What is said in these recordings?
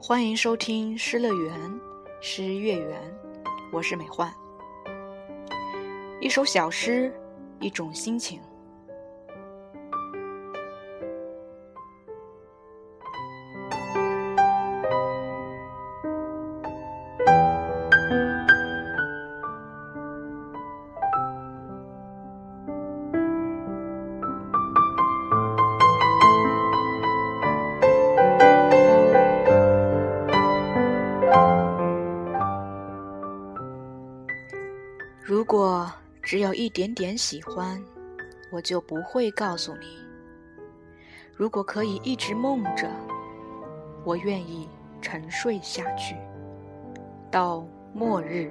欢迎收听《诗乐园》，诗月圆，我是美焕。一首小诗，一种心情。如果只有一点点喜欢，我就不会告诉你。如果可以一直梦着，我愿意沉睡下去，到末日。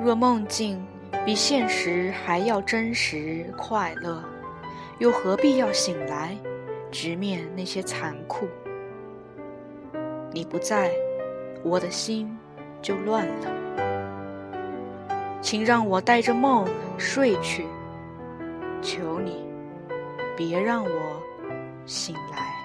若梦境比现实还要真实快乐，又何必要醒来，直面那些残酷？你不在，我的心就乱了。请让我带着梦睡去，求你，别让我醒来。